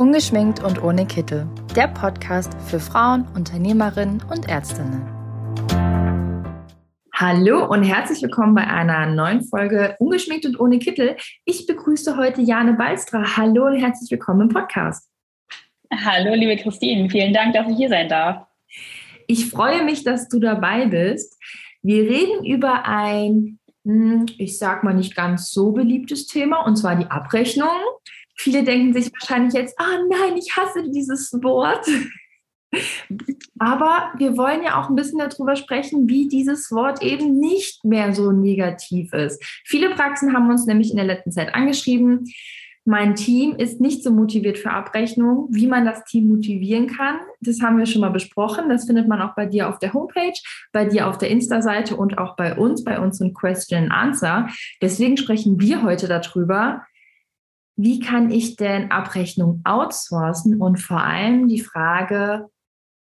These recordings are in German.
Ungeschminkt und ohne Kittel. Der Podcast für Frauen, Unternehmerinnen und Ärztinnen. Hallo und herzlich willkommen bei einer neuen Folge Ungeschminkt und ohne Kittel. Ich begrüße heute Jane Balstra. Hallo und herzlich willkommen im Podcast. Hallo, liebe Christine. Vielen Dank, dass ich hier sein darf. Ich freue mich, dass du dabei bist. Wir reden über ein, hm, ich sag mal, nicht ganz so beliebtes Thema, und zwar die Abrechnung. Viele denken sich wahrscheinlich jetzt, ah oh nein, ich hasse dieses Wort. Aber wir wollen ja auch ein bisschen darüber sprechen, wie dieses Wort eben nicht mehr so negativ ist. Viele Praxen haben uns nämlich in der letzten Zeit angeschrieben. Mein Team ist nicht so motiviert für Abrechnung, wie man das Team motivieren kann. Das haben wir schon mal besprochen. Das findet man auch bei dir auf der Homepage, bei dir auf der Insta-Seite und auch bei uns, bei unseren Question and Answer. Deswegen sprechen wir heute darüber, wie kann ich denn Abrechnung outsourcen und vor allem die Frage,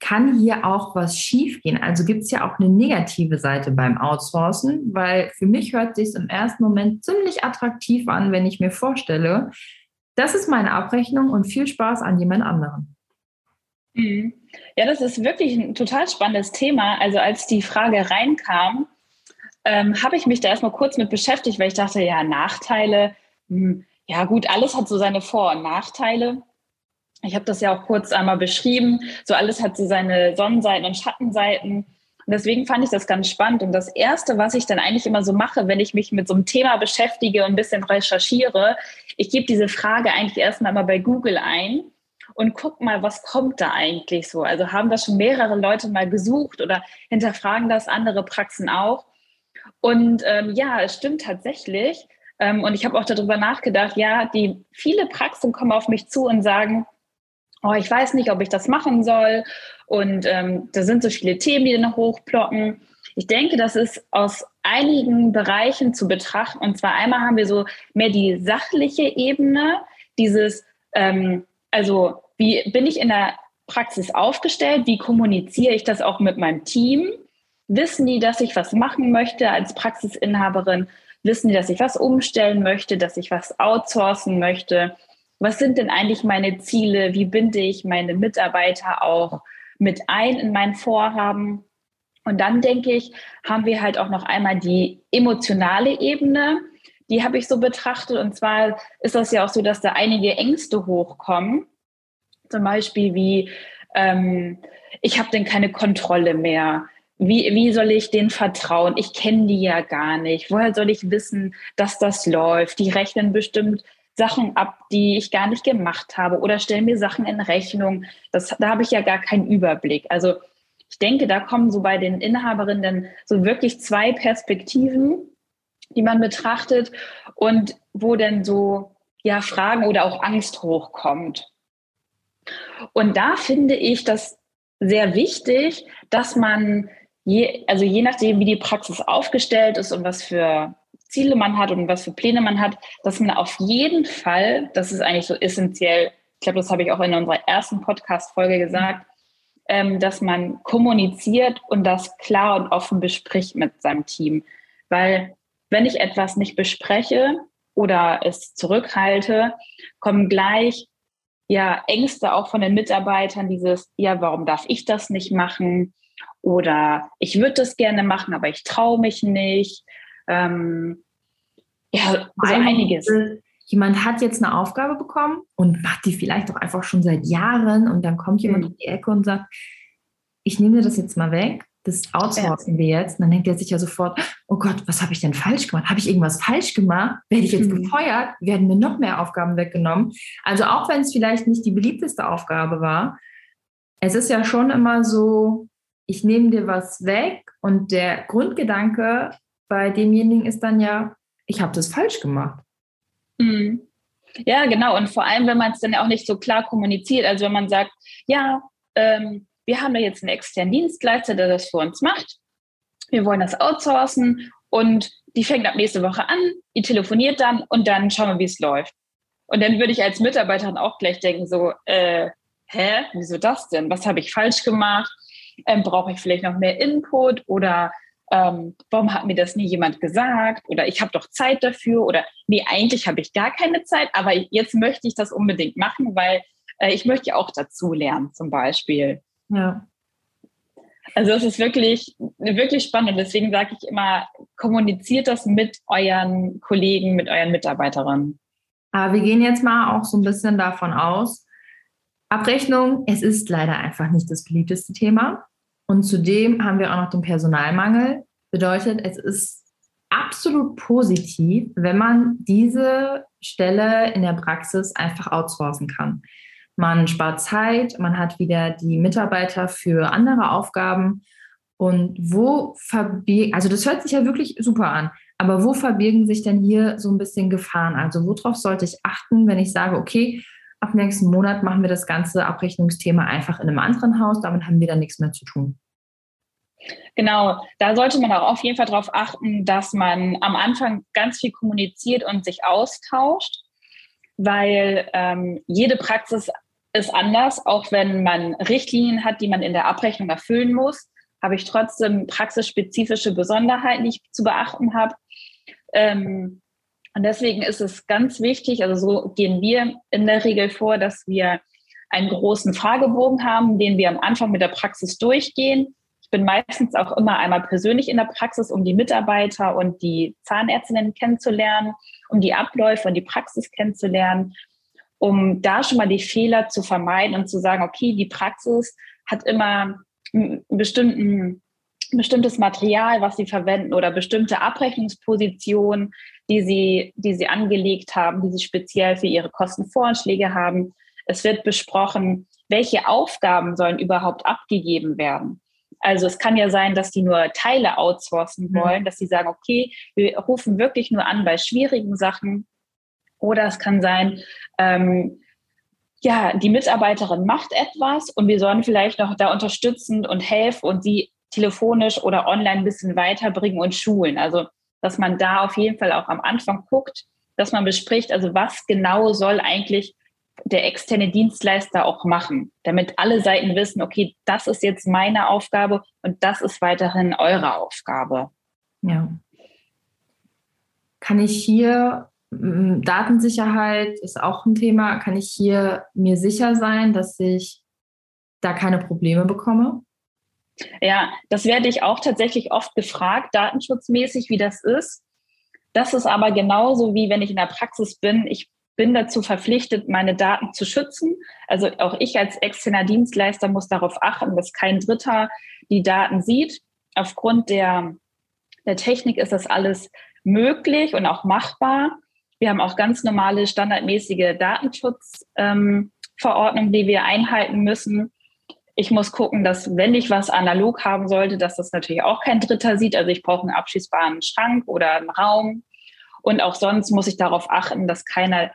kann hier auch was schiefgehen? Also gibt es ja auch eine negative Seite beim Outsourcen, weil für mich hört sich im ersten Moment ziemlich attraktiv an, wenn ich mir vorstelle, das ist meine Abrechnung und viel Spaß an jemand anderen. Mhm. Ja, das ist wirklich ein total spannendes Thema. Also als die Frage reinkam, ähm, habe ich mich da erstmal kurz mit beschäftigt, weil ich dachte, ja, Nachteile, hm, ja gut, alles hat so seine Vor- und Nachteile. Ich habe das ja auch kurz einmal beschrieben. So alles hat so seine Sonnenseiten und Schattenseiten. Und deswegen fand ich das ganz spannend. Und das Erste, was ich dann eigentlich immer so mache, wenn ich mich mit so einem Thema beschäftige und ein bisschen recherchiere, ich gebe diese Frage eigentlich erstmal mal bei Google ein und guck mal, was kommt da eigentlich so. Also haben das schon mehrere Leute mal gesucht oder hinterfragen das andere Praxen auch. Und ähm, ja, es stimmt tatsächlich. Ähm, und ich habe auch darüber nachgedacht, ja, die viele Praxen kommen auf mich zu und sagen, oh, ich weiß nicht, ob ich das machen soll. Und ähm, da sind so viele Themen, die dann hochploppen. Ich denke, das ist aus einigen Bereichen zu betrachten. Und zwar einmal haben wir so mehr die sachliche Ebene, dieses, ähm, also wie bin ich in der Praxis aufgestellt, wie kommuniziere ich das auch mit meinem Team? Wissen die, dass ich was machen möchte als Praxisinhaberin? Wissen die, dass ich was umstellen möchte, dass ich was outsourcen möchte? Was sind denn eigentlich meine Ziele? Wie binde ich meine Mitarbeiter auch mit ein in mein Vorhaben? Und dann denke ich, haben wir halt auch noch einmal die emotionale Ebene. Die habe ich so betrachtet. Und zwar ist das ja auch so, dass da einige Ängste hochkommen. Zum Beispiel wie, ähm, ich habe denn keine Kontrolle mehr. Wie, wie soll ich denen vertrauen? Ich kenne die ja gar nicht. Woher soll ich wissen, dass das läuft? Die rechnen bestimmt Sachen ab, die ich gar nicht gemacht habe oder stellen mir Sachen in Rechnung. Das, da habe ich ja gar keinen Überblick. Also ich denke, da kommen so bei den Inhaberinnen so wirklich zwei Perspektiven, die man betrachtet und wo dann so ja Fragen oder auch Angst hochkommt. Und da finde ich das sehr wichtig, dass man je, also je nachdem, wie die Praxis aufgestellt ist und was für Ziele man hat und was für Pläne man hat, dass man auf jeden Fall, das ist eigentlich so essentiell, ich glaube, das habe ich auch in unserer ersten Podcast-Folge gesagt, ähm, dass man kommuniziert und das klar und offen bespricht mit seinem Team. Weil wenn ich etwas nicht bespreche oder es zurückhalte, kommen gleich ja Ängste auch von den Mitarbeitern, dieses, ja, warum darf ich das nicht machen? Oder ich würde das gerne machen, aber ich traue mich nicht. Ähm, ja, also einiges. Jemand hat jetzt eine Aufgabe bekommen und macht die vielleicht auch einfach schon seit Jahren und dann kommt jemand mhm. um die Ecke und sagt, ich nehme dir das jetzt mal weg, das outsourcen ja. wir jetzt. Und dann denkt er sich ja sofort, oh Gott, was habe ich denn falsch gemacht? Habe ich irgendwas falsch gemacht? Werde ich jetzt mhm. gefeuert? Werden mir noch mehr Aufgaben weggenommen? Also auch wenn es vielleicht nicht die beliebteste Aufgabe war, es ist ja schon immer so, ich nehme dir was weg und der Grundgedanke bei demjenigen ist dann ja, ich habe das falsch gemacht. Mhm. Ja, genau. Und vor allem, wenn man es dann auch nicht so klar kommuniziert. Also wenn man sagt, ja, ähm, wir haben da jetzt einen externen Dienstleister, der das für uns macht. Wir wollen das outsourcen und die fängt ab nächste Woche an, die telefoniert dann und dann schauen wir, wie es läuft. Und dann würde ich als Mitarbeiterin auch gleich denken, so, äh, hä, wieso das denn? Was habe ich falsch gemacht? Ähm, Brauche ich vielleicht noch mehr Input oder ähm, warum hat mir das nie jemand gesagt? Oder ich habe doch Zeit dafür oder nee, eigentlich habe ich gar keine Zeit, aber jetzt möchte ich das unbedingt machen, weil äh, ich möchte ja auch dazu lernen, zum Beispiel. Ja. Also es ist wirklich, wirklich spannend. Deswegen sage ich immer, kommuniziert das mit euren Kollegen, mit euren Mitarbeiterinnen. Aber wir gehen jetzt mal auch so ein bisschen davon aus, Abrechnung, es ist leider einfach nicht das beliebteste Thema. Und zudem haben wir auch noch den Personalmangel. Bedeutet, es ist absolut positiv, wenn man diese Stelle in der Praxis einfach outsourcen kann. Man spart Zeit, man hat wieder die Mitarbeiter für andere Aufgaben. Und wo verbirgen, also das hört sich ja wirklich super an, aber wo verbirgen sich denn hier so ein bisschen Gefahren? Also worauf sollte ich achten, wenn ich sage, okay, ab nächsten Monat machen wir das ganze Abrechnungsthema einfach in einem anderen Haus, damit haben wir dann nichts mehr zu tun. Genau, da sollte man auch auf jeden Fall darauf achten, dass man am Anfang ganz viel kommuniziert und sich austauscht, weil ähm, jede Praxis ist anders, auch wenn man Richtlinien hat, die man in der Abrechnung erfüllen muss, habe ich trotzdem praxisspezifische Besonderheiten, die ich zu beachten habe. Ähm, und deswegen ist es ganz wichtig, also so gehen wir in der Regel vor, dass wir einen großen Fragebogen haben, den wir am Anfang mit der Praxis durchgehen. Ich bin meistens auch immer einmal persönlich in der Praxis, um die Mitarbeiter und die Zahnärztinnen kennenzulernen, um die Abläufe und die Praxis kennenzulernen um da schon mal die Fehler zu vermeiden und zu sagen, okay, die Praxis hat immer ein bestimmtes Material, was sie verwenden oder bestimmte Abrechnungspositionen, die sie, die sie angelegt haben, die sie speziell für ihre Kostenvoranschläge haben. Es wird besprochen, welche Aufgaben sollen überhaupt abgegeben werden. Also es kann ja sein, dass die nur Teile outsourcen mhm. wollen, dass sie sagen, okay, wir rufen wirklich nur an bei schwierigen Sachen, oder es kann sein, ähm, ja, die Mitarbeiterin macht etwas und wir sollen vielleicht noch da unterstützend und helfen und sie telefonisch oder online ein bisschen weiterbringen und schulen. Also, dass man da auf jeden Fall auch am Anfang guckt, dass man bespricht, also was genau soll eigentlich der externe Dienstleister auch machen, damit alle Seiten wissen, okay, das ist jetzt meine Aufgabe und das ist weiterhin eure Aufgabe. Ja. Kann ich hier Datensicherheit ist auch ein Thema. Kann ich hier mir sicher sein, dass ich da keine Probleme bekomme? Ja, das werde ich auch tatsächlich oft gefragt, datenschutzmäßig, wie das ist. Das ist aber genauso wie wenn ich in der Praxis bin. Ich bin dazu verpflichtet, meine Daten zu schützen. Also auch ich als externer Dienstleister muss darauf achten, dass kein Dritter die Daten sieht. Aufgrund der, der Technik ist das alles möglich und auch machbar. Wir haben auch ganz normale standardmäßige Datenschutzverordnungen, ähm, die wir einhalten müssen. Ich muss gucken, dass wenn ich was analog haben sollte, dass das natürlich auch kein Dritter sieht. Also ich brauche einen abschließbaren Schrank oder einen Raum. Und auch sonst muss ich darauf achten, dass keiner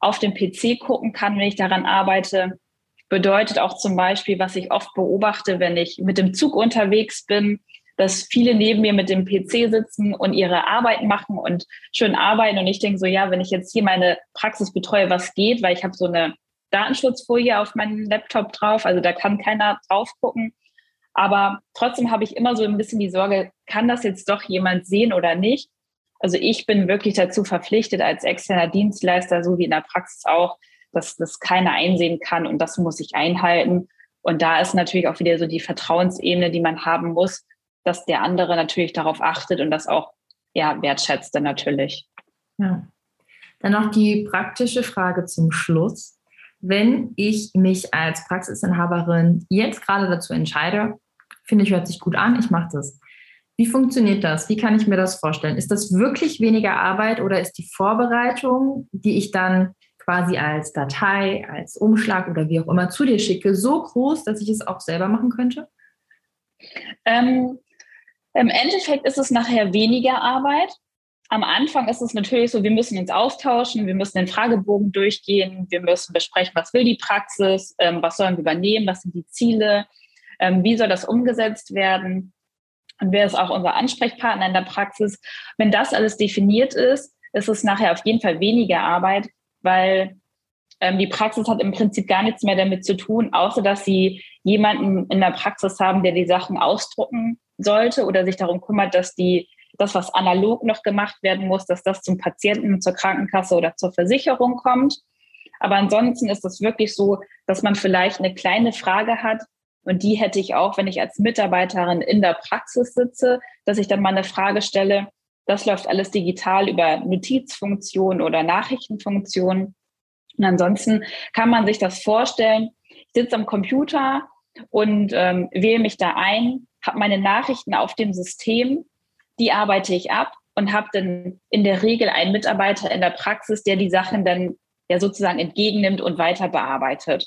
auf dem PC gucken kann, wenn ich daran arbeite. Bedeutet auch zum Beispiel, was ich oft beobachte, wenn ich mit dem Zug unterwegs bin, dass viele neben mir mit dem PC sitzen und ihre Arbeit machen und schön arbeiten. Und ich denke so, ja, wenn ich jetzt hier meine Praxis betreue, was geht, weil ich habe so eine Datenschutzfolie auf meinem Laptop drauf, also da kann keiner drauf gucken. Aber trotzdem habe ich immer so ein bisschen die Sorge, kann das jetzt doch jemand sehen oder nicht? Also ich bin wirklich dazu verpflichtet als externer Dienstleister, so wie in der Praxis auch, dass das keiner einsehen kann und das muss ich einhalten. Und da ist natürlich auch wieder so die Vertrauensebene, die man haben muss, dass der andere natürlich darauf achtet und das auch ja, wertschätzt dann natürlich. Ja. Dann noch die praktische Frage zum Schluss. Wenn ich mich als Praxisinhaberin jetzt gerade dazu entscheide, finde ich, hört sich gut an, ich mache das. Wie funktioniert das? Wie kann ich mir das vorstellen? Ist das wirklich weniger Arbeit oder ist die Vorbereitung, die ich dann quasi als Datei, als Umschlag oder wie auch immer zu dir schicke, so groß, dass ich es auch selber machen könnte? Ähm, im Endeffekt ist es nachher weniger Arbeit. Am Anfang ist es natürlich so, wir müssen uns austauschen, wir müssen den Fragebogen durchgehen, wir müssen besprechen, was will die Praxis, ähm, was sollen wir übernehmen, was sind die Ziele, ähm, wie soll das umgesetzt werden und wer ist auch unser Ansprechpartner in der Praxis. Wenn das alles definiert ist, ist es nachher auf jeden Fall weniger Arbeit, weil ähm, die Praxis hat im Prinzip gar nichts mehr damit zu tun, außer dass sie jemanden in der Praxis haben, der die Sachen ausdrucken sollte oder sich darum kümmert, dass die das, was analog noch gemacht werden muss, dass das zum Patienten, zur Krankenkasse oder zur Versicherung kommt. Aber ansonsten ist es wirklich so, dass man vielleicht eine kleine Frage hat und die hätte ich auch, wenn ich als Mitarbeiterin in der Praxis sitze, dass ich dann mal eine Frage stelle. Das läuft alles digital über Notizfunktion oder Nachrichtenfunktion. Und ansonsten kann man sich das vorstellen. Ich sitze am Computer und ähm, wähle mich da ein, habe meine Nachrichten auf dem System, die arbeite ich ab und habe dann in der Regel einen Mitarbeiter in der Praxis, der die Sachen dann ja sozusagen entgegennimmt und weiter bearbeitet.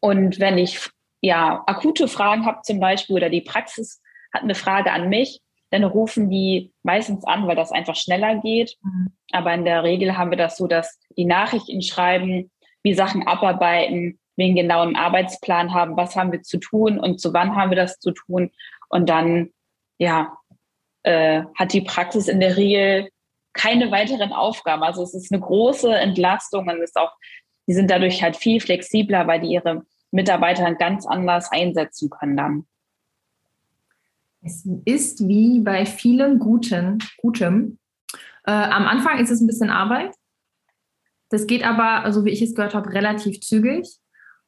Und wenn ich ja akute Fragen habe zum Beispiel oder die Praxis hat eine Frage an mich, dann rufen die meistens an, weil das einfach schneller geht. Mhm. Aber in der Regel haben wir das so, dass die Nachrichten schreiben, wie Sachen abarbeiten, wir einen genauen Arbeitsplan haben, was haben wir zu tun und zu wann haben wir das zu tun. Und dann, ja, äh, hat die Praxis in der Regel keine weiteren Aufgaben. Also es ist eine große Entlastung und ist auch, die sind dadurch halt viel flexibler, weil die ihre Mitarbeiter ganz anders einsetzen können dann. Es ist wie bei vielen Guten, Gutem. Äh, am Anfang ist es ein bisschen Arbeit. Das geht aber, so wie ich es gehört habe, relativ zügig.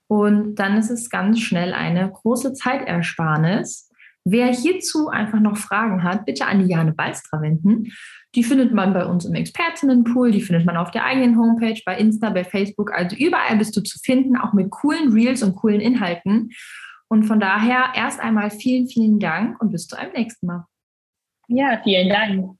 Und dann ist es ganz schnell eine große Zeitersparnis. Wer hierzu einfach noch Fragen hat, bitte an die Jane Balstra wenden. Die findet man bei uns im Expertinnenpool, die findet man auf der eigenen Homepage, bei Insta, bei Facebook. Also überall bist du zu finden, auch mit coolen Reels und coolen Inhalten. Und von daher erst einmal vielen, vielen Dank und bis zu einem nächsten Mal. Ja, vielen Dank.